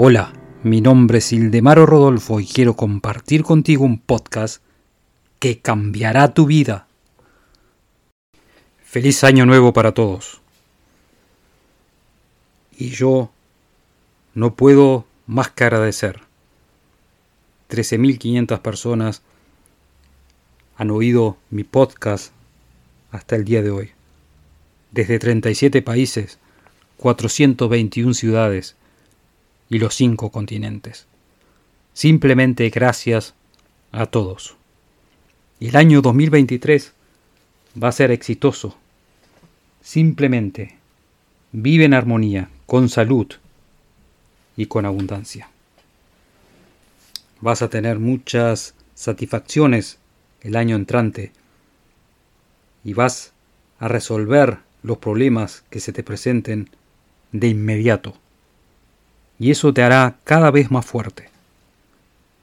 Hola, mi nombre es Ildemaro Rodolfo y quiero compartir contigo un podcast que cambiará tu vida. Feliz año nuevo para todos. Y yo no puedo más que agradecer. 13.500 personas han oído mi podcast hasta el día de hoy. Desde 37 países, 421 ciudades, y los cinco continentes. Simplemente gracias a todos. El año 2023 va a ser exitoso. Simplemente vive en armonía, con salud y con abundancia. Vas a tener muchas satisfacciones el año entrante y vas a resolver los problemas que se te presenten de inmediato y eso te hará cada vez más fuerte.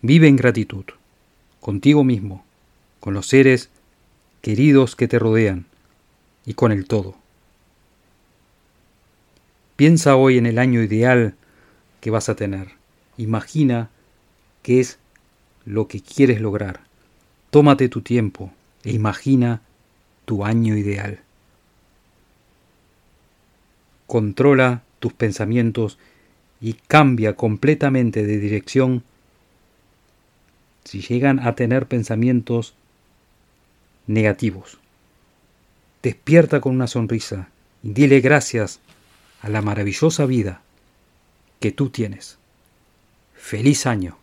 Vive en gratitud, contigo mismo, con los seres queridos que te rodean y con el todo. Piensa hoy en el año ideal que vas a tener. Imagina qué es lo que quieres lograr. Tómate tu tiempo e imagina tu año ideal. Controla tus pensamientos y cambia completamente de dirección si llegan a tener pensamientos negativos. Despierta con una sonrisa y dile gracias a la maravillosa vida que tú tienes. Feliz año.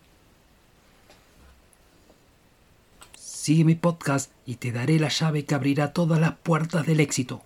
Sigue mi podcast y te daré la llave que abrirá todas las puertas del éxito.